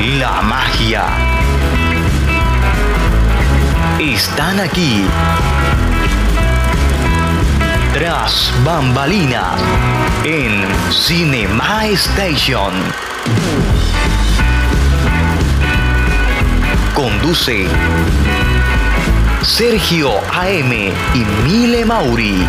la magia. Están aquí. Tras bambalinas en Cinema Station. Conduce Sergio AM y Mile Mauri.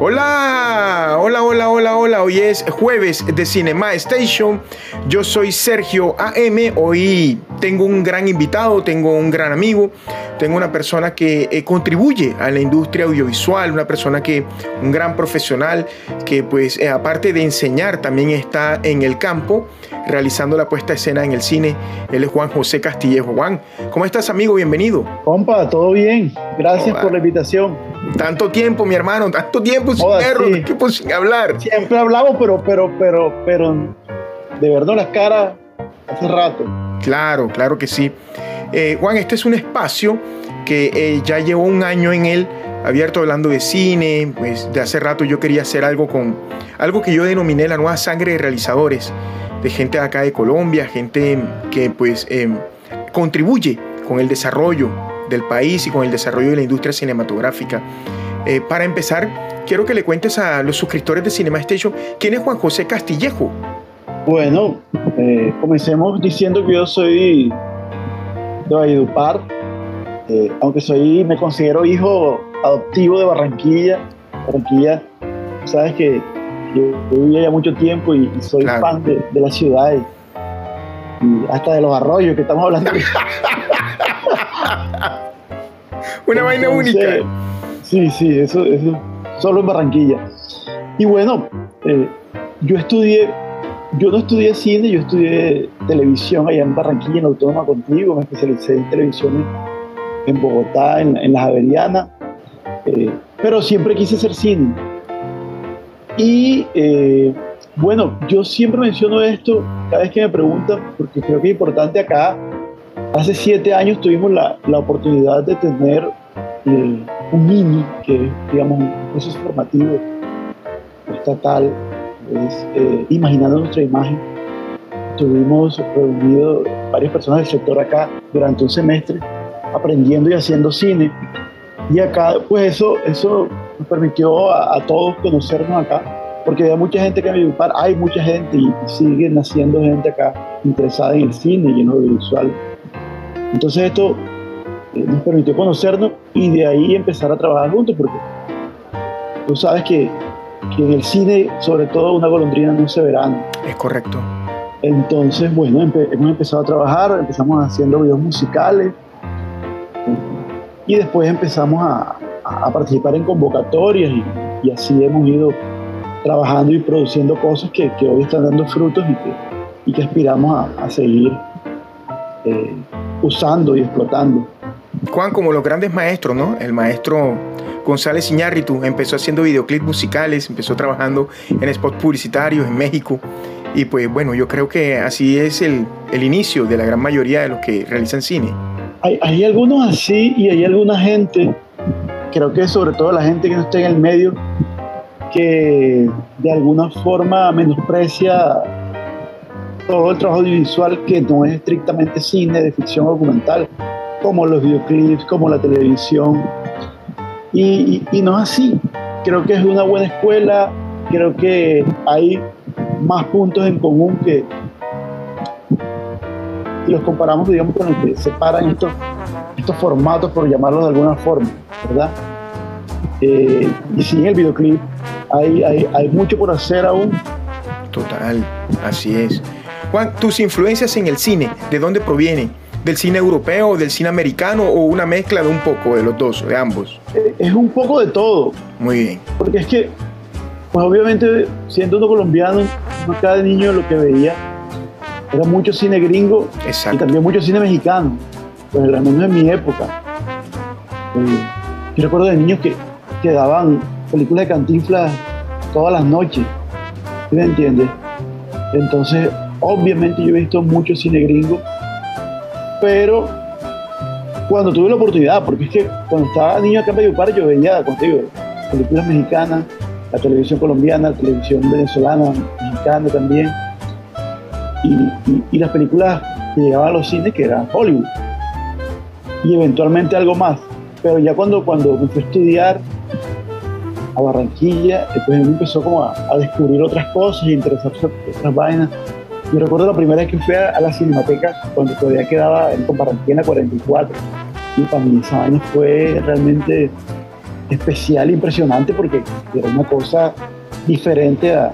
Hola, hola, hola, hola, hola. Hoy es jueves de Cinema Station. Yo soy Sergio AM. Hoy tengo un gran invitado, tengo un gran amigo, tengo una persona que eh, contribuye a la industria audiovisual, una persona que, un gran profesional que pues eh, aparte de enseñar también está en el campo realizando la puesta de escena en el cine. Él es Juan José Castillejo. Juan, ¿cómo estás amigo? Bienvenido. Compa, todo bien. Gracias por la invitación. Tanto tiempo, mi hermano, tanto tiempo sin perro, tiempo sin hablar. Siempre hablamos, pero, pero, pero, pero, de verdad las caras hace rato. Claro, claro que sí. Eh, Juan, este es un espacio que eh, ya llevo un año en él abierto hablando de cine, pues de hace rato yo quería hacer algo con algo que yo denominé la nueva sangre de realizadores, de gente de acá de Colombia, gente que pues em, contribuye con el desarrollo del país y con el desarrollo de la industria cinematográfica. Eh, para empezar, quiero que le cuentes a los suscriptores de Cinema Station quién es Juan José Castillejo. Bueno, eh, comencemos diciendo que yo soy de Valledupar, eh, aunque soy, me considero hijo adoptivo de Barranquilla. Barranquilla, sabes que yo, vivía ya mucho tiempo y, soy fan de, la ciudad y, hasta de los arroyos que estamos hablando. Una vaina única. Sí, sí, eso, eso solo en Barranquilla. Y bueno, eh, yo estudié, yo no estudié cine, yo estudié televisión allá en Barranquilla, en Autónoma Contigo, me especialicé en televisión en, Bogotá, en, en la Javeriana, eh, pero siempre quise hacer cine. Y eh, bueno, yo siempre menciono esto cada vez que me preguntan, porque creo que es importante acá. Hace siete años tuvimos la, la oportunidad de tener un mini, que digamos, un proceso formativo estatal, es eh, imaginando nuestra imagen. Tuvimos reunido varias personas del sector acá durante un semestre, aprendiendo y haciendo cine. Y acá, pues eso, eso nos permitió a, todos conocernos acá, porque había mucha gente que me ayudó, hay mucha gente y, sigue naciendo gente acá interesada en el cine y en lo audiovisual. Entonces esto eh, nos permitió conocernos y de ahí empezar a trabajar juntos, porque tú sabes que, que en el cine, sobre todo, una golondrina no se verá. Es correcto. Entonces, bueno, hemos empezado a trabajar, empezamos haciendo videos musicales y después empezamos a, a participar en convocatorias y, así hemos ido trabajando y produciendo cosas que, que hoy están dando frutos y que, y que aspiramos a, a seguir eh, usando y explotando. Juan, como los grandes maestros, ¿no? El maestro González Iñárritu empezó haciendo videoclips musicales, empezó trabajando en spots publicitarios en México. Y pues bueno, yo creo que así es el, el inicio de la gran mayoría de los que realizan cine. Hay, hay, algunos así y hay alguna gente, creo que sobre todo la gente que no está en el medio, que de alguna forma menosprecia todo el trabajo audiovisual que no es estrictamente cine de ficción documental como los videoclips, como la televisión. Y, no es así. Creo que es una buena escuela, creo que hay más puntos en común que los comparamos, digamos, con el que separan estos, estos formatos, por llamarlos de alguna forma, ¿verdad? Eh, y sin el videoclip hay, hay, hay mucho por hacer aún. Total, así es. Juan, tus influencias en el cine, ¿de dónde provienen? del cine europeo, del cine americano o una mezcla de un poco de los dos, de ambos? Eh, es un poco de todo. Muy bien. Porque es que, pues obviamente, siendo uno colombiano, cada niño lo que veía era mucho cine gringo y también mucho cine mexicano, pues al menos en mi época. Eh, yo recuerdo de niños que, que daban películas de cantinflas todas las noches, ¿sí me entiendes? Entonces, obviamente yo he visto mucho cine gringo, pero cuando tuve la oportunidad, porque es que cuando estaba niño acá en Valledupar yo veía, contigo, películas mexicanas, la televisión colombiana, la televisión venezolana, mexicana también, y, las películas que llegaban a los cines que eran Hollywood, y eventualmente algo más. Pero ya cuando, cuando me a estudiar a Barranquilla, después me empezó como a, descubrir otras cosas y interesarse en otras vainas. Yo recuerdo la primera vez que fui a, la Cinemateca, cuando todavía quedaba en Barranquilla 44. Y para mí esa vaina fue realmente especial, impresionante, porque era una cosa diferente a,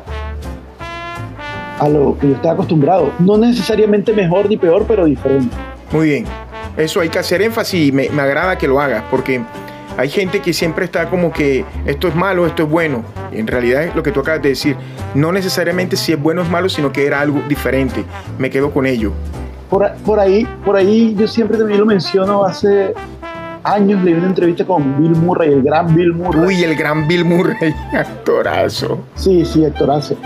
a lo que yo estaba acostumbrado. No necesariamente mejor ni peor, pero diferente. Muy bien. Eso hay que hacer énfasis y me, me agrada que lo hagas, porque hay gente que siempre está como que esto es malo, esto es bueno. En realidad es lo que tú acabas de decir. No necesariamente si es bueno o es malo, sino que era algo diferente. Me quedo con ello. Por, por ahí, por ahí yo siempre también lo menciono hace años leí una entrevista con Bill Murray, el gran Bill Murray. Uy, el gran Bill Murray, actorazo. Sí, sí, actorazo.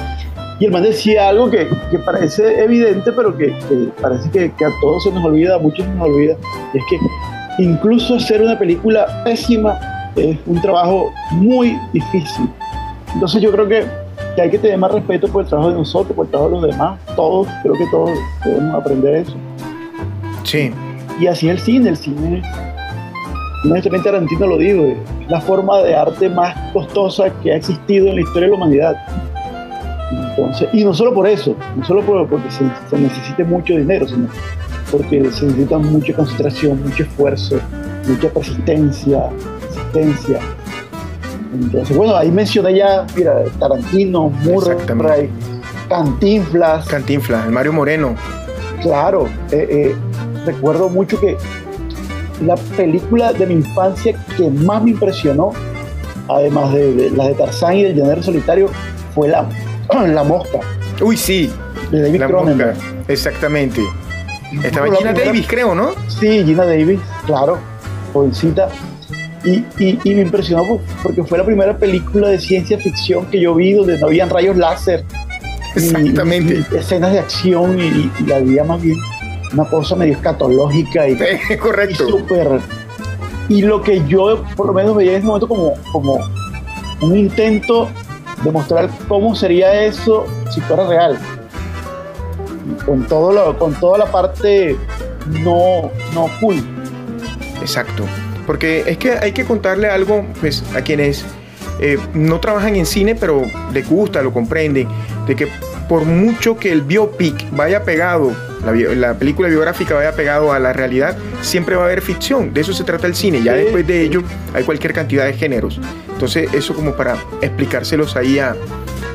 Y el man decía algo que, que parece evidente, pero que, que parece que, que, a todos se nos olvida, a muchos se nos olvida. es que incluso hacer una película pésima es un trabajo muy difícil. Entonces yo creo que, hay que tener más respeto por el trabajo de nosotros, por el trabajo de los demás. Todos, creo que todos debemos aprender eso. Sí. Y así es el cine, el cine, honestamente Tarantino lo digo, es la forma de arte más costosa que ha existido en la historia de la humanidad. Entonces, y no solo por eso, no solo porque se, se necesite mucho dinero, sino porque se necesita mucha concentración, mucho esfuerzo, mucha persistencia, persistencia. Entonces, bueno, ahí mencioné ya, mira, Tarantino, Murray, Cantinflas. Cantinflas, el Mario Moreno. Claro, eh, eh, recuerdo mucho que la película de mi infancia que más me impresionó, además de, las de Tarzán y del Llanero Solitario, fue La, la Mosca. Uy, sí. De David la Mosca, exactamente. Estaba Gina Davis, creo, ¿no? Sí, Gina Davis, claro, jovencita. Y, y, me impresionó porque fue la primera película de ciencia ficción que yo vi donde no habían rayos láser. Exactamente. escenas de acción y, había más bien una cosa medio escatológica y, correcto. y súper. Y lo que yo por lo menos veía en ese momento como, como un intento de mostrar cómo sería eso si fuera real con, todo lo, con toda la parte no, no full. Exacto. Porque es que hay que contarle algo pues, a quienes eh, no trabajan en cine, pero les gusta, lo comprenden, de que por mucho que el biopic vaya pegado, la, película biográfica vaya pegado a la realidad, siempre va a haber ficción. De eso se trata el cine. Ya después de ello hay cualquier cantidad de géneros. Entonces, eso como para explicárselos ahí a,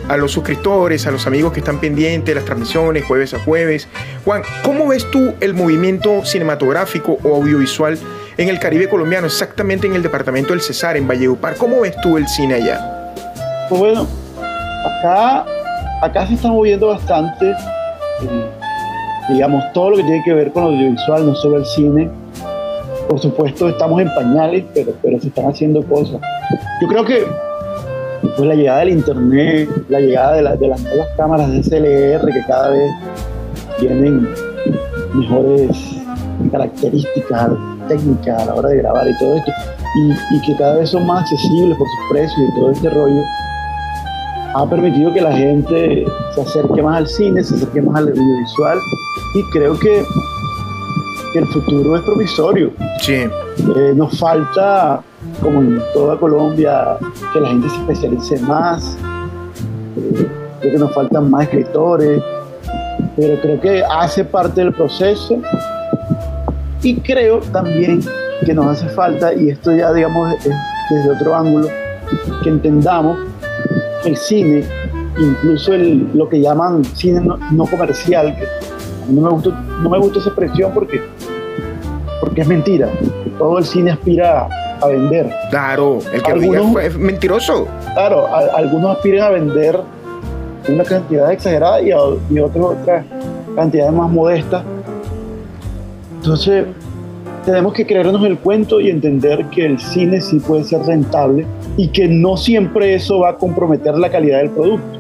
a los suscriptores, a los amigos que están pendientes las transmisiones jueves a jueves. Juan, ¿cómo ves tú el movimiento cinematográfico o audiovisual en el Caribe colombiano, exactamente en el departamento del Cesar, en Valledupar? ¿Cómo ves tú el cine allá? Pues bueno, acá, acá se está moviendo bastante, eh, digamos, todo lo que tiene que ver con audiovisual, no solo el cine. Por supuesto, estamos en pañales, pero, pero se están haciendo cosas. Yo creo que pues la llegada del internet, la llegada de, las nuevas cámaras de SLR que cada vez tienen mejores características técnicas a la hora de grabar y todo esto, y, que cada vez son más accesibles por sus precios y todo este rollo, ha permitido que la gente se acerque más al cine, se acerque más al audiovisual, y creo que, que el futuro es provisorio. Sí. Eh, nos falta como en toda Colombia, que la gente se especialice más. Eh, creo que nos faltan más escritores, pero creo que hace parte del proceso. Y creo también que nos hace falta, y esto ya digamos desde otro ángulo, que entendamos el cine, incluso el, lo que llaman cine no, comercial, que no me, gusta, no me gusta esa expresión porque, porque es mentira. Todo el cine aspira a vender. Claro, el que algunos, es mentiroso. Claro, algunos aspiran a vender una cantidad exagerada y, y otras otra cantidades más modestas. Entonces, tenemos que creernos el cuento y entender que el cine sí puede ser rentable y que no siempre eso va a comprometer la calidad del producto.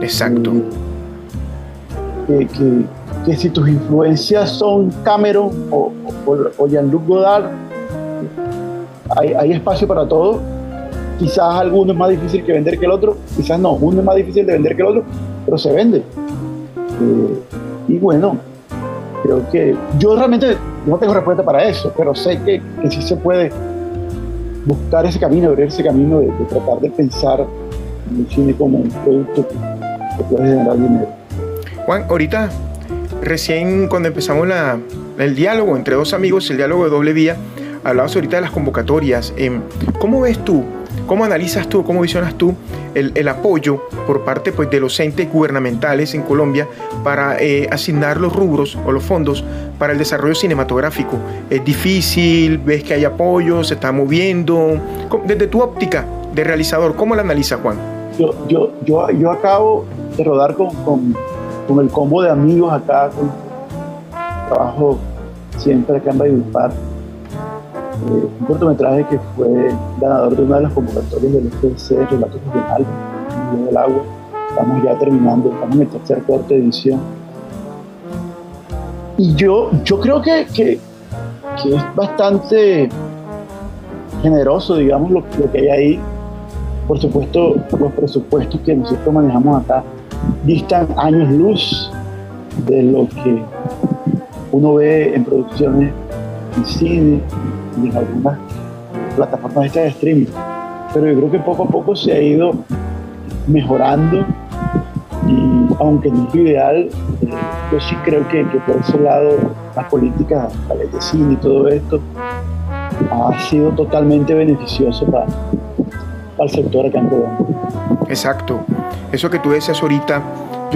Exacto. Que, que, si tus influencias son Cameron o, o, Jean-Luc Godard, hay, hay, espacio para todo. Quizás alguno es más difícil que vender que el otro, quizás no, uno es más difícil de vender que el otro, pero se vende. Eh, y bueno, creo que yo realmente no tengo respuesta para eso, pero sé que, que sí se puede buscar ese camino, abrir ese camino de, tratar de pensar en el cine como un producto que, puede generar dinero. Juan, ahorita, recién cuando empezamos la, el diálogo entre dos amigos, el diálogo de doble vía, hablabas ahorita de las convocatorias. Em, ¿Cómo ves tú ¿Cómo analizas tú, cómo visionas tú el, apoyo por parte pues, de los entes gubernamentales en Colombia para eh, asignar los rubros o los fondos para el desarrollo cinematográfico? ¿Es difícil? ¿Ves que hay apoyo? ¿Se está moviendo? Desde tu óptica de realizador, ¿cómo la analiza Juan? Yo, yo, yo, yo acabo de rodar con, con, el combo de amigos acá, con trabajo siempre acá en Valledupar un cortometraje que fue ganador de una de las convocatorias del FDC, Relatos Regionales, del Agua. Estamos ya terminando, estamos en el tercer cuarta edición. Y yo, yo creo que, que, es bastante generoso, digamos, lo, lo, que hay ahí. Por supuesto, los presupuestos que nosotros manejamos acá distan años luz de lo que uno ve en producciones en cine, y en algunas plataformas de streaming. Pero yo creo que poco a poco se ha ido mejorando y aunque no es ideal, eh, yo sí creo que, por ese lado las políticas, de cine y todo esto ha sido totalmente beneficioso para, para el sector acá en Colombia. Exacto. Eso que tú decías ahorita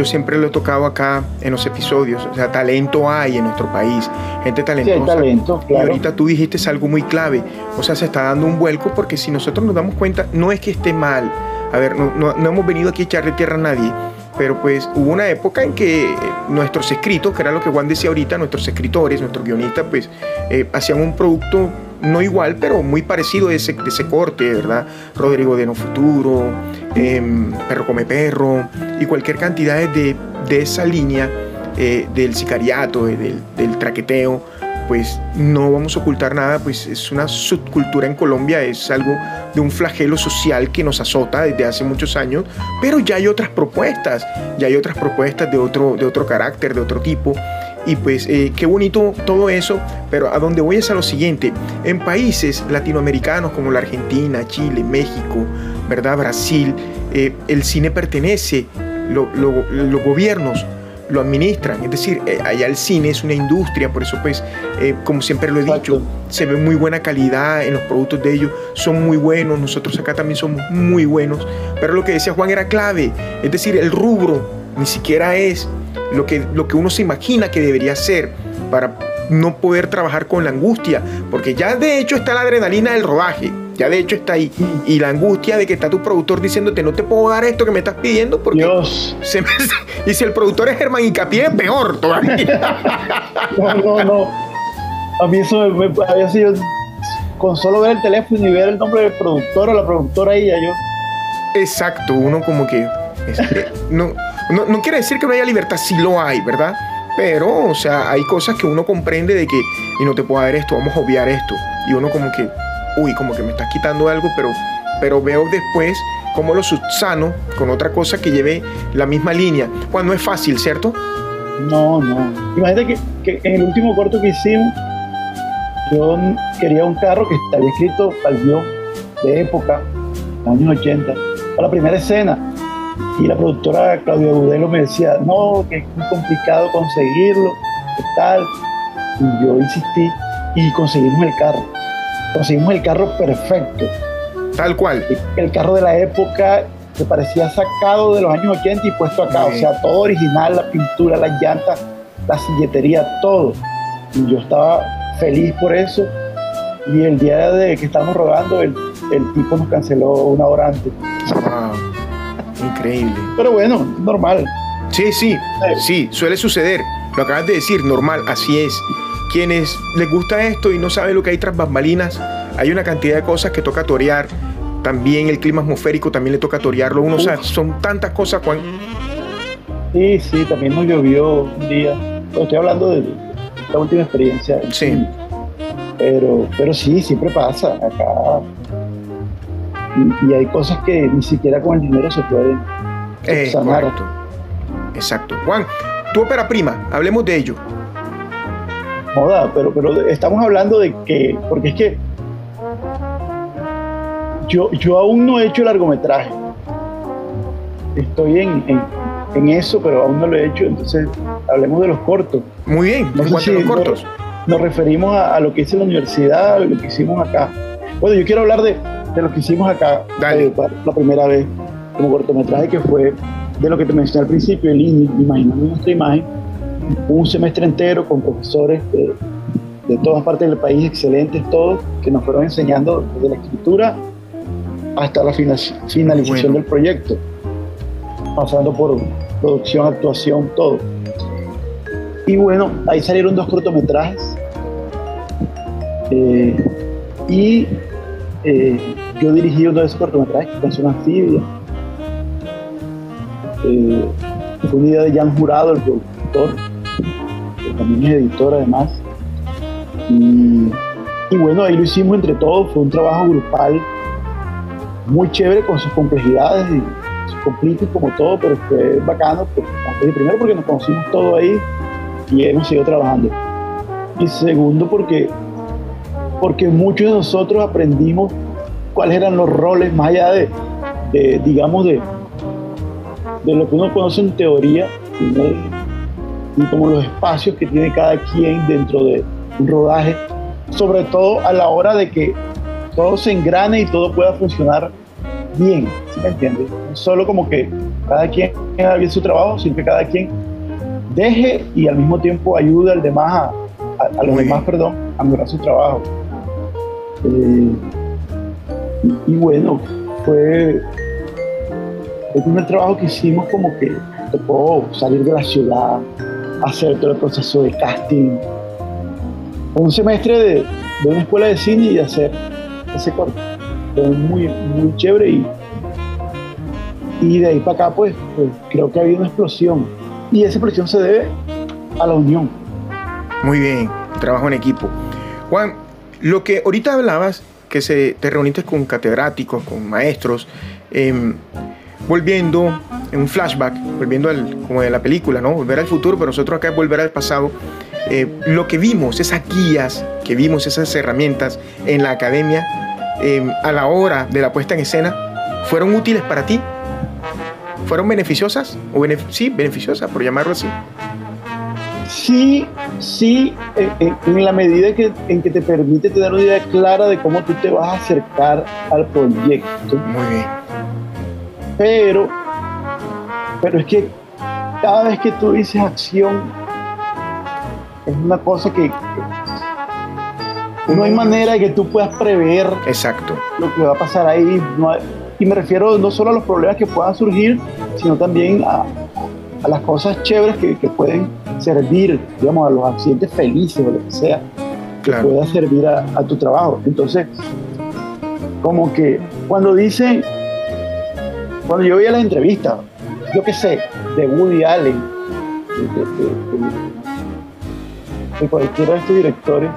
yo siempre lo he tocado acá en los episodios. O sea, talento hay en nuestro país, gente talentosa. talento, Y ahorita tú dijiste algo muy clave. O sea, se está dando un vuelco porque si nosotros nos damos cuenta, no es que esté mal. A ver, no, no, hemos venido aquí a echarle tierra a nadie. Pero pues hubo una época en que nuestros escritos, que era lo que Juan decía ahorita, nuestros escritores, nuestros guionistas, pues eh, hacían un producto no igual, pero muy parecido de ese, de ese corte, ¿verdad? Rodrigo de No Futuro, em, Perro Come Perro y cualquier cantidad de, de esa línea eh, del sicariato, del, del, traqueteo, pues no vamos a ocultar nada, pues es una subcultura en Colombia, es algo de un flagelo social que nos azota desde hace muchos años, pero ya hay otras propuestas, ya hay otras propuestas de otro, de otro carácter, de otro tipo. Y pues eh, qué bonito todo eso, pero a donde voy es a lo siguiente. En países latinoamericanos como la Argentina, Chile, México, ¿verdad? Brasil, eh, el cine pertenece, los gobiernos lo administran, es decir, eh, allá el cine es una industria, por eso pues, como siempre lo he dicho, se ve muy buena calidad en los productos de ellos, son muy buenos, nosotros acá también somos muy buenos, pero lo que decía Juan era clave, es decir, el rubro ni siquiera es lo que, lo que uno se imagina que debería ser para no poder trabajar con la angustia, porque ya de hecho está la adrenalina del rodaje, ya de hecho está ahí, y la angustia de que está tu productor diciénode no te puedo dar esto que me estás pidiendo porque Dios. Se y si el productor es Germán Incapié, peor todavía. no, no, no. A mí eso me, había sido con solo ver el teléfono y ver el nombre del productor o la productora ahí ya yo. Exacto, uno como que este, no no, quiere decir que no haya libertad, sí lo hay, ¿verdad? Pero, o sea, hay cosas que uno comprende de que, y no te puedo dar esto, vamos a obviar esto. Y uno como que, uy, como que me estás quitando algo, pero, pero veo después cómo lo subsano con otra cosa que lleve la misma línea. Cuando es fácil, ¿cierto? No, no. Imagínate que, en el último corto que hicimos, yo quería un carro que estaba escrito al guion de época, años 80, para la primera escena y la productora Claudia Budelo me decía, no, que es muy complicado conseguirlo, ¿qué tal? Y yo insistí y conseguimos el carro. Conseguimos el carro perfecto. Tal cual. El carro de la época que parecía sacado de los años 80 y puesto acá. O sea, todo original, la pintura, las llantas, la silletería, todo. Y yo estaba feliz por eso. Y el día de que estábamos rodando, el, el tipo nos canceló una hora antes. Increíble. Pero bueno, normal. Sí, sí, sí, suele suceder. Lo acabas de decir, normal, así es. Quienes les gusta esto y no saben lo que hay tras bambalinas, hay una cantidad de cosas que toca torear. También el clima atmosférico también le toca torearlo. Uno, o sea, son tantas cosas, Juan. Sí, sí, también nos llovió un día. estoy hablando de esta última experiencia. Sí. Pero, pero sí, siempre pasa. Acá. Y, hay cosas que ni siquiera con el dinero se pueden eh, sanar. Correcto. Exacto. Juan, tu ópera prima, hablemos de ello. Moda, pero, pero estamos hablando de que, porque es que yo, yo aún no he hecho largometraje. Estoy en, en, eso, pero aún no lo he hecho, entonces hablemos de los cortos. Muy bien, no sé los cortos? Nos, referimos a, lo que hice en la universidad, a lo que hicimos acá. Bueno, yo quiero hablar de, de lo que hicimos acá eh, la primera vez como cortometraje, que fue de lo que te mencioné al principio, el imaginando nuestra imagen, un semestre entero con profesores de, de todas partes del país, excelentes todos, que nos fueron enseñando desde la escritura hasta la finalización del proyecto, pasando por producción, actuación, todo. Y bueno, ahí salieron dos cortometrajes. Eh, y eh, yo dirigí uno de esos cortometrajes, Canción Anfibia. Eh, fue una idea de Jan Jurado, el productor, también es editor además. Y, bueno, ahí lo hicimos entre todos, fue un trabajo grupal muy chévere con sus complejidades y sus conflictos como todo, pero fue bacano, primero porque nos conocimos todo ahí y hemos seguido trabajando. Y segundo porque, porque muchos de nosotros aprendimos cuáles eran los roles, más allá de, digamos, de, de lo que uno conoce en teoría, y como los espacios que tiene cada quien dentro de un rodaje, sobre todo a la hora de que todo se engrane y todo pueda funcionar bien, ¿sí me entiendes? Solo como que cada quien haga bien su trabajo, sino que cada quien deje y al mismo tiempo ayude al demás a, los demás, perdón, a mejorar su trabajo. Eh, y, bueno, fue el primer trabajo que hicimos como que tocó salir de la ciudad, hacer todo el proceso de casting, un semestre de, de una escuela de cine y hacer ese corto muy, muy chévere y, y de ahí para acá pues, pues, creo que ha habido una explosión y esa explosión se debe a la unión. Muy bien, trabajo en equipo. Juan, lo que ahorita hablabas, que se, te reuniste con catedráticos, con maestros, em, volviendo en un flashback, volviendo al, como de la película, ¿no? Volver al futuro, pero nosotros acá es volver al pasado. Eh, lo que vimos, esas guías que vimos, esas herramientas en la academia, Em, a la hora de la puesta en escena fueron útiles para ti? ¿Fueron beneficiosas? O sí, beneficiosas, por llamarlo así. Sí, sí, en, la medida que, en que te permite tener una idea clara de cómo tú te vas a acercar al proyecto. Muy bien. Pero, pero es que cada vez que tú dices acción, es una cosa que, no hay manera de que tú puedas prever Exacto. lo que va a pasar ahí. y me refiero no solo a los problemas que puedan surgir, sino también a, las cosas chéveres que, pueden servir, digamos, a los accidentes felices o lo que sea, que pueda servir a, tu trabajo. Entonces, como que cuando dicen, cuando yo veía las entrevistas, yo qué sé, de Woody Allen, de cualquiera de estos directores,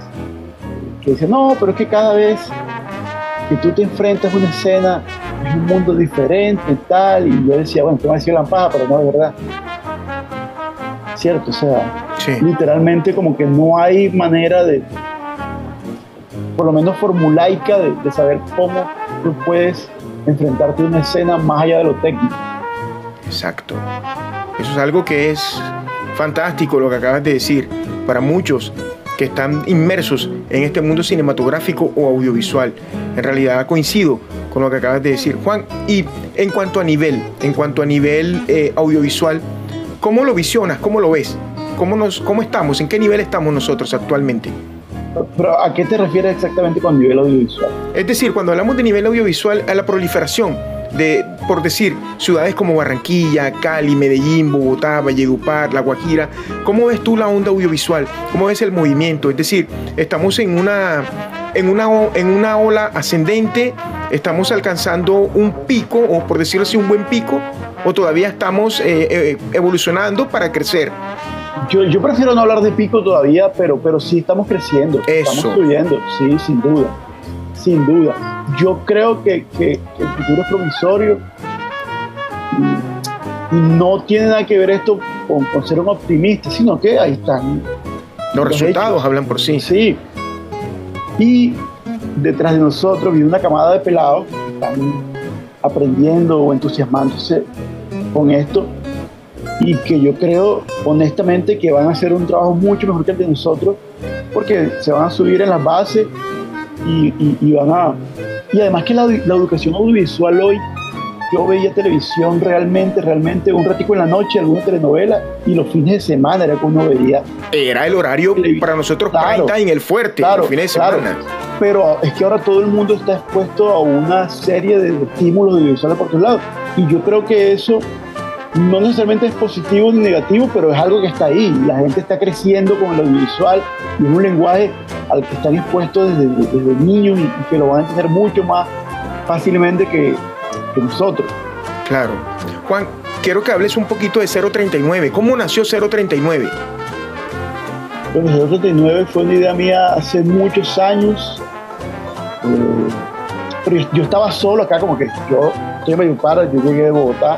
que dice, no, pero es que cada vez que tú te enfrentas a una escena es un mundo diferente y tal, y yo decía, bueno, te va a decir la paja, pero no de verdad. Cierto, o sea, literalmente como que no hay manera de, por lo menos formulaica, de, de saber cómo tú puedes enfrentarte a una escena más allá de lo técnico. Exacto. Eso es algo que es fantástico lo que acabas de decir. Para muchos que están inmersos en este mundo cinematográfico o audiovisual. En realidad coincido con lo que acabas de decir, Juan. Y en cuanto a nivel, en cuanto a nivel eh, audiovisual, ¿cómo lo visionas? ¿Cómo lo ves? ¿Cómo, nos, ¿Cómo estamos? ¿En qué nivel estamos nosotros actualmente? Pero ¿a qué te refieres exactamente con nivel audiovisual? Es decir, cuando hablamos de nivel audiovisual, a la proliferación de, por decir, ciudades como Barranquilla, Cali, Medellín, Bogotá, Valledupar, La Guajira. ¿Cómo ves tú la onda audiovisual? ¿Cómo ves el movimiento? Es decir, estamos en una, en una, en una ola ascendente, estamos alcanzando un pico, o por decirlo así, un buen pico, o todavía estamos eh, eh, evolucionando para crecer. Yo, yo, prefiero no hablar de pico todavía, pero, pero sí estamos creciendo, estamos subiendo, sí, sin duda, sin duda. Yo creo que, que, el futuro es promisorio y, no tiene nada que ver esto con, ser un optimista, sino que ahí están. Los, resultados hablan por sí. Sí. Y detrás de nosotros viene una camada de pelados que están aprendiendo o entusiasmándose con esto y que yo creo honestamente que van a hacer un trabajo mucho mejor que el de nosotros porque se van a subir en las bases y, van a... Y además que la, educación audiovisual hoy, yo veía televisión realmente, realmente un ratico en la noche, alguna telenovela, y los fines de semana era como uno veía. Era el horario para nosotros claro, en el fuerte, claro, los fines de semana. Pero es que ahora todo el mundo está expuesto a una serie de estímulos audiovisuales por todos lados. Y yo creo que eso no necesariamente es positivo ni negativo, pero es algo que está ahí. La gente está creciendo con el audiovisual y es un lenguaje al que están expuestos desde, desde niños y, que lo van a entender mucho más fácilmente que, nosotros. Claro. Juan, quiero que hables un poquito de 039. ¿Cómo nació 039? Bueno, 039 fue una idea mía hace muchos años. Eh, pero yo, estaba solo acá, como que yo estoy en para, yo llegué de Bogotá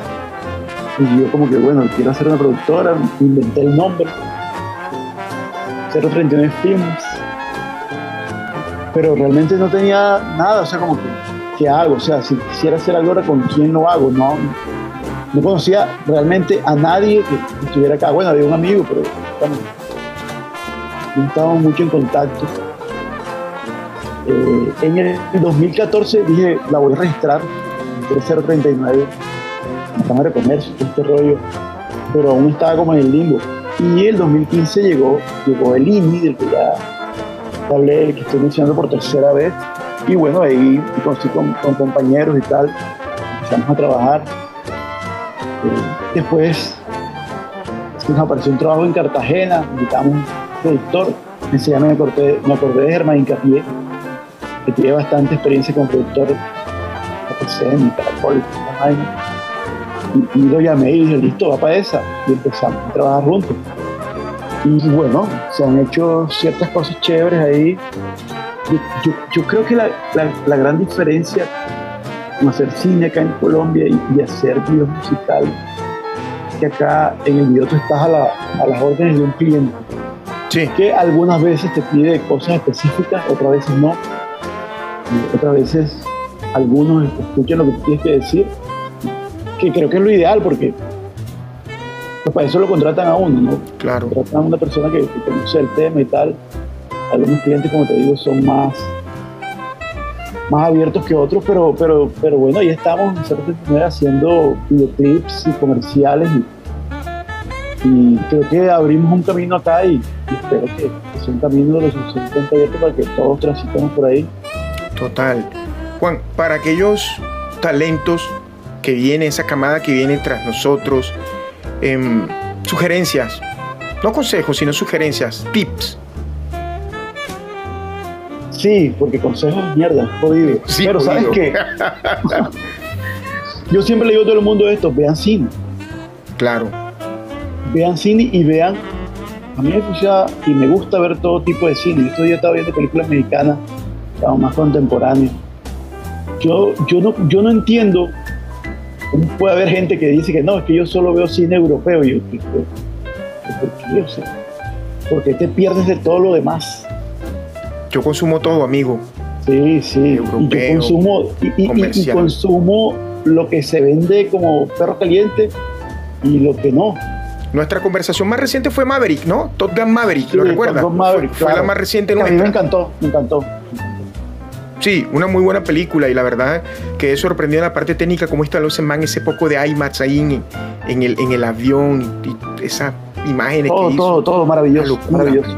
y yo como que, bueno, quiero hacer una productora, inventé el nombre, 039 Films, pero realmente no tenía nada, o sea, como que, ¿qué hago? O sea, si quisiera hacer algo ahora, ¿con quién lo hago? No, no conocía realmente a nadie que, estuviera acá. Bueno, había un amigo, pero no estábamos mucho en contacto. Eh, en el 2014 dije, la voy a registrar, 039 Cámara de este rollo, pero aún estaba como en el limbo. Y el 2015 llegó, llegó el INI, del que ya hablé, que estoy mencionando por tercera vez, y bueno, ahí con, con compañeros y tal, empezamos a trabajar. Eh, después nos apareció un trabajo en Cartagena, invitamos un productor, enseguida me acordé, me acordé de Germán Incapié, que tiene bastante experiencia con productores, en Caracol, y, lo llamé y dije, listo, va para esa. Y empezamos a trabajar juntos. Y bueno, se han hecho ciertas cosas chéveres ahí. Yo, creo que la, la, gran diferencia con hacer cine acá en Colombia y, hacer videos musicales que acá en el video tú estás a, la, a las órdenes de un cliente. Sí. Que algunas veces te pide cosas específicas, otras veces no. otras veces algunos escuchan lo que tienes que decir que creo que es lo ideal porque pues para eso lo contratan a uno, ¿no? Claro. Contratan a una persona que, conoce el tema y tal. Algunos clientes, como te digo, son más, más abiertos que otros, pero, pero, pero bueno, ahí estamos haciendo videoclips y comerciales y, creo que abrimos un camino acá y, espero que, sea un camino lo suficientemente abierto para que todos transitemos por ahí. Total. Juan, para aquellos talentos que viene, esa camada que viene tras nosotros. Em, sugerencias, no consejos, sino sugerencias, tips. Sí, porque consejos mierda, jodido. Pero ¿sabes qué? Yo siempre le digo a todo el mundo esto, vean cine. Claro. Vean cine y vean. A mí me funciona y me gusta ver todo tipo de cine. Yo ya estaba viendo películas mexicanas, más contemporáneas. Yo, yo, no, yo no entiendo puede haber gente que dice que no, es que yo solo veo cine europeo? Y yo, ¿por qué? O sea, porque te pierdes de todo lo demás. Yo consumo todo, amigo. Sí, sí. Europeo, y yo consumo, y, consumo lo que se vende como perro caliente y lo que no. Nuestra conversación más reciente fue Maverick, ¿no? Top Gun Maverick, ¿lo recuerdas? Maverick, fue, la más reciente A mí me encantó, me encantó. Sí, una muy buena película y la verdad que he sorprendido en la parte técnica cómo instaló ese man ese poco de IMAX ahí en, el, en el avión y, esa imagen todo, que todo, todo maravilloso, maravilloso.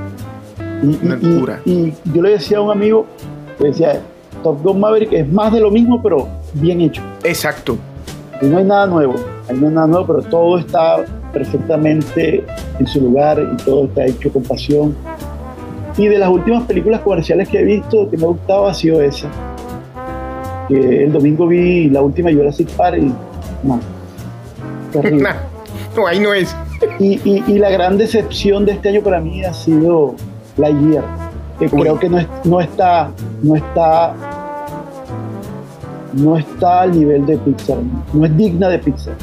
Y, y, yo le decía a un amigo, le decía, Top Gun Maverick es más de lo mismo, pero bien hecho. Exacto. Y no hay nada nuevo, ahí no hay nada nuevo, pero todo está perfectamente en su lugar y todo está hecho con pasión. Y de las últimas películas comerciales que he visto que me gustaba ha sido esa. Que el domingo vi la última Jurassic Park y no. Nah, no, ahí no es. Y, y- y la gran decepción de este año para mí ha sido Lightyear, que Uy. creo que no, es- no está, no está, no está al nivel de Pixar, no es digna de Pixar.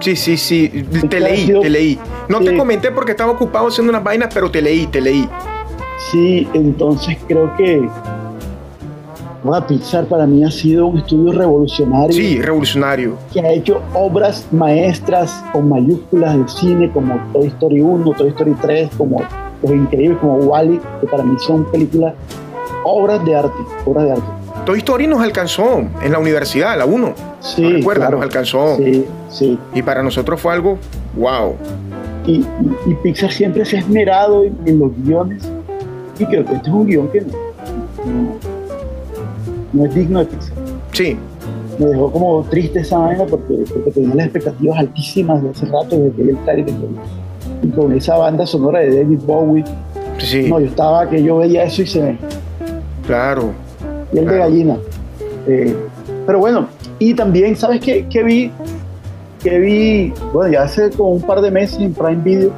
Sí, sí, sí. Te leí, te leí. No te comenté porque estaba ocupado haciendo unas vainas, pero te leí, te leí. Sí, entonces creo que bueno, Pixar para mí ha sido un estudio revolucionario Sí, revolucionario. que ha hecho obras maestras con mayúsculas del cine como Toy Story 1, Toy Story 3, como Los Increíbles, como Wally, que para mí son películas, obras de arte, obras de arte. Toy Story nos alcanzó en la universidad, la 1. Sí, Recuerda, claro. nos alcanzó. Sí, sí. Y para nosotros fue algo, wow. Y, y- y Pixar siempre se ha esmerado en, en los guiones y creo que este es un guion que no, no- no es digno de Pixar. Sí, me dejó como triste esa vaina porque, porque tenía las expectativas altísimas de hace rato desde el trailer y y con esa banda sonora de David Bowie. Sí, no yo estaba que yo veía eso y se me claro. piel de Claro. gallina. Eh, pero bueno y también sabes qué, qué vi que vi bueno ya hace como un par de meses en Prime Video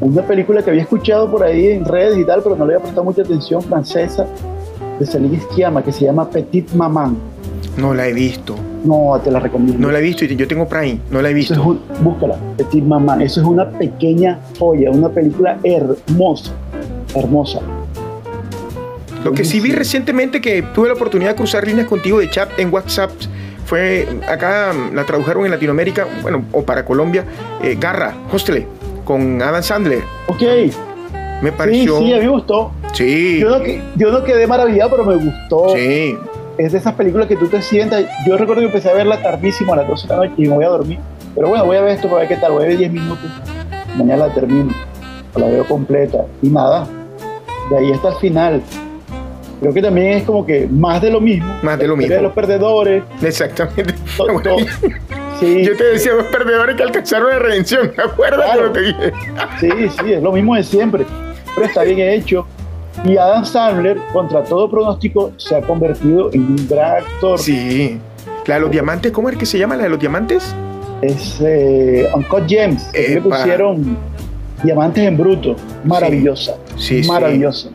una película que había escuchado por ahí en redes y tal pero no le había prestado mucha atención francesa de Celine Sciamma que se llama Petit Maman No la he visto. no te la recomiendo No la he visto y yo tengo Prime, no la he es visto. un- búscala, Petit Mamá. Eso es una pequeña joya, una película hermosa, hermosa. Lo que sí vi recientemente que tuve la oportunidad de cruzar líneas contigo de chat en WhatsApp fue acá la tradujeron en Latinoamérica, bueno, o para Colombia, eh, Garra, Hostel, con Adam Sandler. Ok, Me sí, pareció. sí, a mí me gustó. Sí, Yo no, yo no quedé maravillado, pero me gustó. sí. Es de esas películas que tú te sientas. Yo recuerdo que empecé a verla tardísimo a las 12 de la noche y me voy a dormir. Pero bueno, voy a ver esto para ver qué tal. Voy a ver 10 minutos. Mañana la termino. La veo completa. Y nada, de ahí hasta el final. Creo que también es como que más de lo mismo. Más de lo mismo. los perdedores. Exactamente. to- to- sí, Yo te decía dos perdedores que alcanzaron la redención, ¿te acuerdas Claro. cuando te dije? Sí, sí, es lo mismo de siempre, pero está bien hecho. Y Adam Sandler, contra todo pronóstico, se ha convertido en un gran actor. Sí. La de los diamantes, ¿cómo es que se llama la de los diamantes? Es eh, Uncut Gems, que le pusieron diamantes en bruto. Maravillosa, Sí, sí. maravillosa.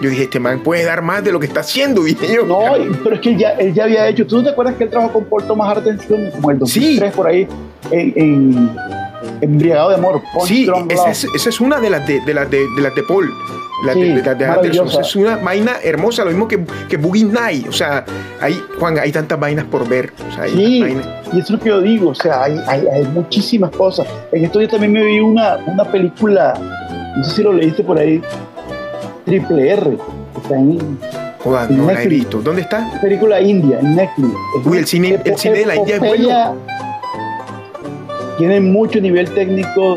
Yo dije, este man puede dar más de lo que está haciendo, dije yo. No, pero es que él ya, él ya había hecho. ¿Tú no te acuerdas que él trabajó con Paul Thomas Hartenstein como el 2003 por ahí en, en Embriagado de Amor? Sí, esa es, esa es una de las de, de las de, de las de Paul. Sí, de, de Anderson. Es una vaina hermosa, lo mismo que, que Boogie Night. O sea, hay, Juan, hay tantas vainas por ver. O sea, hay Sí, y eso es lo que yo digo, o sea, hay, hay, hay muchísimas cosas. En estos días también me vi una, una película, no sé si lo leíste por ahí, Triple R, está en en no la he Netflix. visto. ¿Dónde está? película india, en Netflix. Uy, el cine- el cine de la India es bueno. Tiene mucho nivel técnico.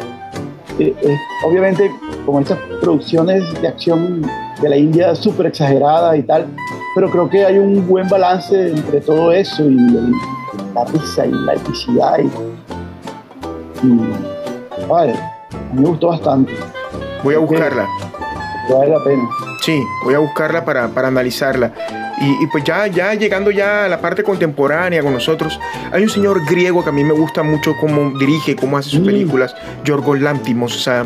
eh, eh, obviamente, como estas producciones de acción de la India súper exageradas y tal, pero creo que hay un buen balance entre todo eso y, el- la risa y la epicidad. Y, y, vale, me gustó bastante, Voy a buscarla. Vale la pena. Sí, voy a buscarla para, para analizarla. Y, y pues ya, ya llegando ya a la parte contemporánea con nosotros, hay un señor griego que a mí me gusta mucho cómo dirige, cómo hace sus Mm. películas, Yorgos Lantimos, o sea,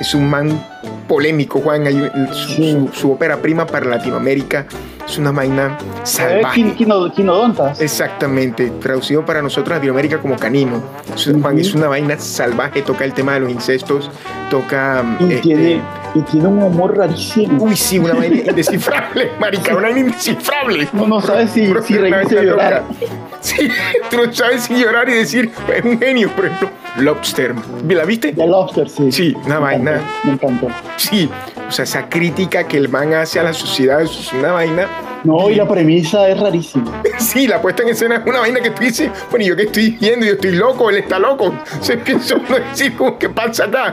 es un man polémico, Juan, hay su, Sí. su- su ópera prima para Latinoamérica es una vaina Eh, salvaje. quin- quino- Quinodontas. Exactamente, traducido para nosotros en Latinoamérica como canino. Juan, es una vaina salvaje, toca el tema de los incestos, toca... Y, este, tiene, y tiene un humor rarísimo. Uy, sí, una vaina indescifrable, marica, una vaina indescifrable. No, no sabes si, si reírse o llorar. Sí, tú no sabes si llorar y decir, es un genio, por ejemplo, Lobster. ¿La viste? The Lobster, sí. Sí, una Me vaina. encantó, Me encantó. Sí, o sea, esa crítica que el man hace a la sociedad es una vaina. No, y la premisa es rarísima. Sí, la puesta en escena es una vaina que tú dices, bueno, ¿y yo qué estoy viendo? Yo estoy loco, él está loco. Se piensa uno decir, como, ¿qué pasa acá?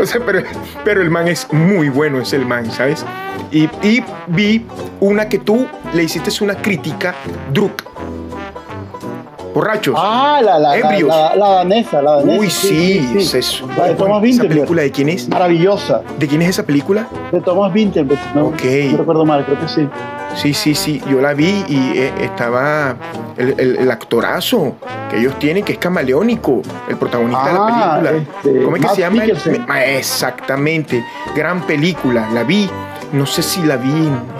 O sea, pero, pero el man es muy bueno, es el man, ¿sabes? Y, y vi una que tú le hiciste una crítica, Druk. Borrachos. Ah, la, Ebrios. la, la danesa, la danesa. Uy, sí, es- La de Thomas ¿Esa película de quién es? Maravillosa. ¿De quién es esa película? De Thomas Winterberg. No, Ok. no recuerdo mal, creo que sí. Sí, sí, sí, yo la vi y eh, estaba el, el- el actorazo que ellos tienen, que es camaleónico, el protagonista de la Ah, película. este, ¿Cómo es que Matt se llama? Exactamente, gran película, la vi. No sé si la vi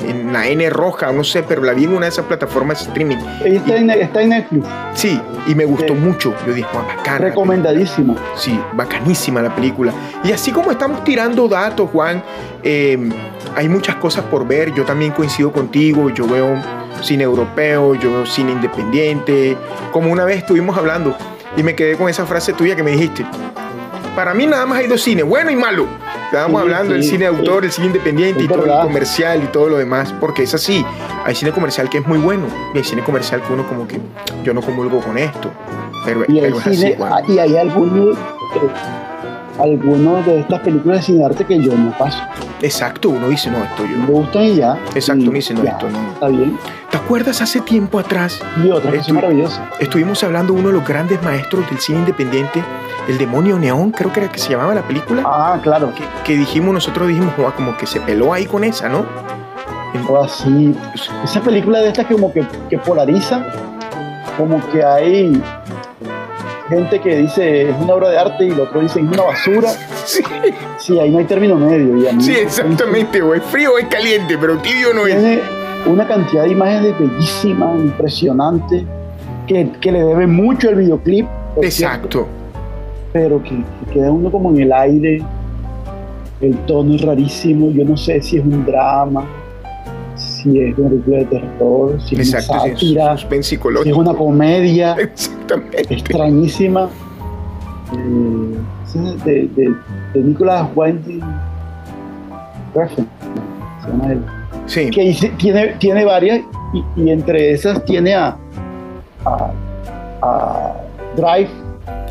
en, la N roja, no sé, pero la vi en una de esas plataformas de streaming. Está en, está en Netflix. Sí, y me gustó Sí. mucho. Yo dije, "Guau, bacana. Recomendadísima. Sí, bacanísima la película. Y así como estamos tirando datos, Juan, eh, hay muchas cosas por ver. Yo también coincido contigo. Yo veo cine europeo, yo veo cine independiente. Como una vez estuvimos hablando y me quedé con esa frase tuya que me dijiste. Para mí nada más hay dos cines, bueno y malo. Estábamos Sí, hablando del sí, cine de autor, el cine independiente y todo el comercial y todo lo demás, porque es así. Hay cine comercial que es muy bueno y hay cine comercial que uno como que yo no comulgo con esto. Pero, Y, el pero es así, cine, ah, y hay algunos, algunos de estas películas de cine arte que yo no paso. Exacto, uno dice, no, esto yo. Me gustan y ya. Exacto, me dice, no, ya, esto no. Está bien. ¿Te acuerdas hace tiempo atrás? Y otra son maravillosas. Estuvimos hablando de uno de los grandes maestros del cine independiente, El Demonio Neón, creo que era que se llamaba la película. Ah, claro. Que, que dijimos, nosotros dijimos, "Joa, como que se peló ahí con esa, ¿no? En- O así. Esa película de estas que como que, que polariza, como que hay gente que dice es una obra de arte y el otro dice es una basura. Sí, Sí, ahí no hay término medio. Y a mí sí, exactamente, o es frío o es caliente, pero tibio no es. Tiene una cantidad de imágenes bellísimas, impresionantes, que, que le debe mucho el videoclip. cierto, Exacto. pero que, que queda uno como en el aire. El tono es rarísimo. Yo no sé si es un drama, si es una película de terror, si es Exacto, una sátira, es suspense si es una comedia Exactamente. extrañísima. Eh, es de, de, de Nicholas Winding Refn, se llama él. Sí, que tiene, tiene varias y, y entre esas tiene a, a, a Drive,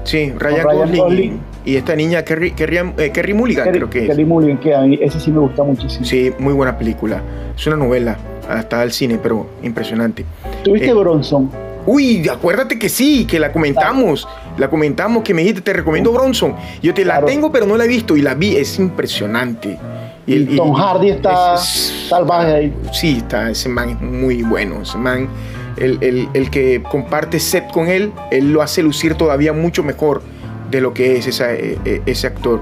sí, Ryan, Gosling. Y, esta niña Kerry, Kerry, eh, Kerry Mulligan, Kerry, creo que es. Kerry Mulligan, que a mí ese sí me gusta muchísimo. Sí, muy buena película. Es una novela, adaptada al cine, pero impresionante. ¿Tuviste Eh, Bronson? Uy, acuérdate que sí, que la comentamos. La comentamos, que me dijiste, te recomiendo Bronson. Yo te la Claro. tengo, pero no la he visto y la vi, es impresionante. Y, el- Tom y- Hardy está es- salvaje ahí. Sí, está, ese man es muy bueno. Ese man, el, el- el que comparte set con él, él lo hace lucir todavía mucho mejor de lo que es esa- eh, eh, ese actor.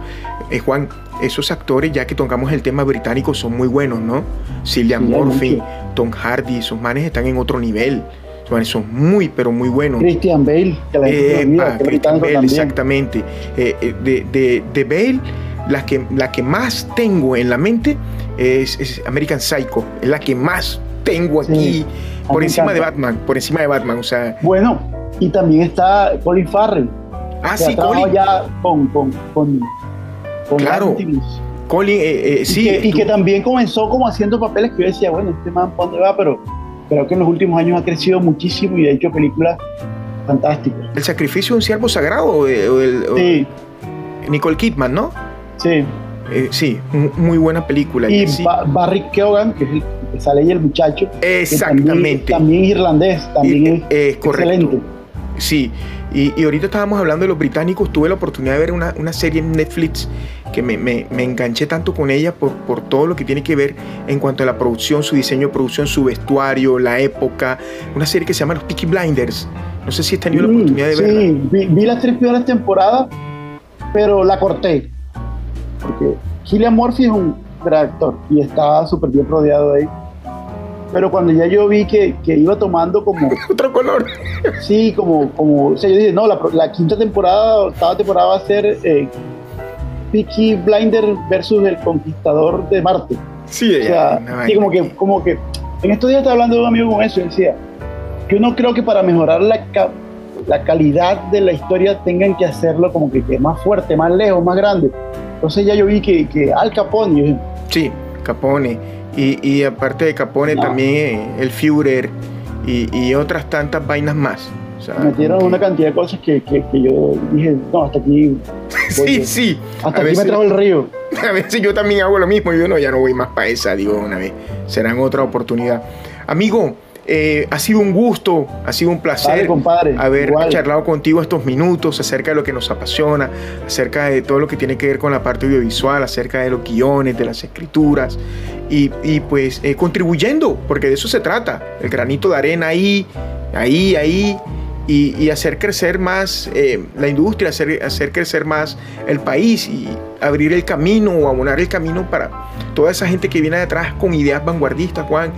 Eh, Juan, esos actores, ya que tocamos el tema británico, son muy buenos, ¿no? Cillian Sí, Murphy. Tom Hardy, esos manes están en otro nivel. Esos manes son muy, pero muy buenos. Christian Bale, que la gente Epa, olvida, que es Christian Bale, también. exactamente. Eh, eh, de, de, de Bale, la que, la que más tengo en la mente es, es American Psycho. Es la que más tengo aquí Sí, por encima de. Batman. Por encima de Batman. O sea, Bueno, y también está Colin Farrell, ah, sí, Colin. ya con, con, con, con Claro. Colin, eh, eh, Y, sí. que, y que también comenzó como haciendo papeles que yo decía, bueno, este man, ¿para dónde va? Pero creo que en los últimos años ha crecido muchísimo y ha hecho películas fantásticas. El sacrificio de un siervo sagrado. o de- o Sí, Nicole Kidman, ¿no? sí. Eh, sí, mu- muy buena película. Y sí. Ba- Barry Keoghan, que es el que sale ahí el muchacho, Exactamente. también, también irlandés, también es es correcto. excelente. Sí, y, y ahorita estábamos hablando de los británicos, tuve la oportunidad de ver una, una serie en Netflix que me, me- me enganché tanto con ella por, por todo lo que tiene que ver en cuanto a la producción, su diseño de producción, su vestuario, la época, una serie que se llama Los Peaky Blinders. No sé si has tenido la Mm, oportunidad de verla. Sí, vi, vi las tres primeras temporadas, pero la corté. Porque Killian Murphy es un gran actor y está súper bien rodeado ahí. Pero cuando ya yo vi que, que iba tomando como, Otro color. sí, como, como, o sea, yo dije, no, la, la quinta temporada, octava temporada va a ser eh, Peaky Blinder versus el Conquistador de Marte. Sí, O sea, una sí, como que, como que, en estos días estaba hablando de un amigo con eso y decía, yo no creo que para mejorar la, ca- la calidad de la historia tengan que hacerlo como que, que más fuerte, más lejos, más grande. Entonces ya yo vi que, que Al Capone, yo dije, Sí, Capone. Y, y aparte de Capone No. también eh, el Führer y, y otras tantas vainas más. O sea, metieron una cantidad de cosas que, que, que yo dije, no, hasta aquí, Sí, sí. hasta A aquí veces- me trajo el río. A veces yo también hago lo mismo. Yo no, ya no voy más para esa, digo una vez. Será en otra oportunidad. Amigo, eh, ha sido un gusto, ha sido un placer haber charlado contigo estos minutos acerca de lo que nos apasiona, acerca de todo lo que tiene que ver con la parte audiovisual, acerca de los guiones, de las escrituras y, pues eh, contribuyendo, porque de eso se trata, el granito de arena ahí, ahí, ahí. Y, hacer crecer más eh, la industria, hacer, hacer crecer más el país y abrir el camino o abonar el camino para toda esa gente que viene detrás con ideas vanguardistas, Juan,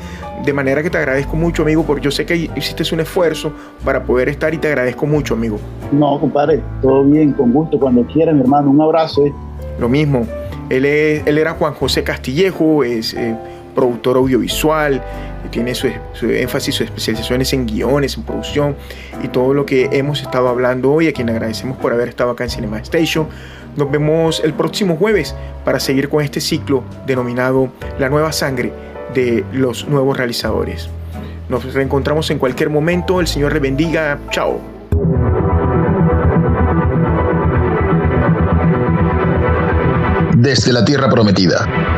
de manera que te agradezco mucho, amigo, porque yo sé que hiciste un esfuerzo para poder estar y te agradezco mucho, amigo. No, compadre, todo bien, con gusto, cuando quieras, mi hermano. Un abrazo. Eh. Lo mismo. Él, él era Juan José Castillejo, es eh, productor audiovisual, tiene su, su, énfasis, sus especializaciones en guiones, en producción y todo lo que hemos estado hablando hoy, a quien agradecemos por haber estado acá en Cinema Station. Nos vemos el próximo jueves para seguir con este ciclo denominado La nueva sangre de los nuevos realizadores. Nos reencontramos en cualquier momento. El Señor le bendiga. Chao. Desde la Tierra Prometida,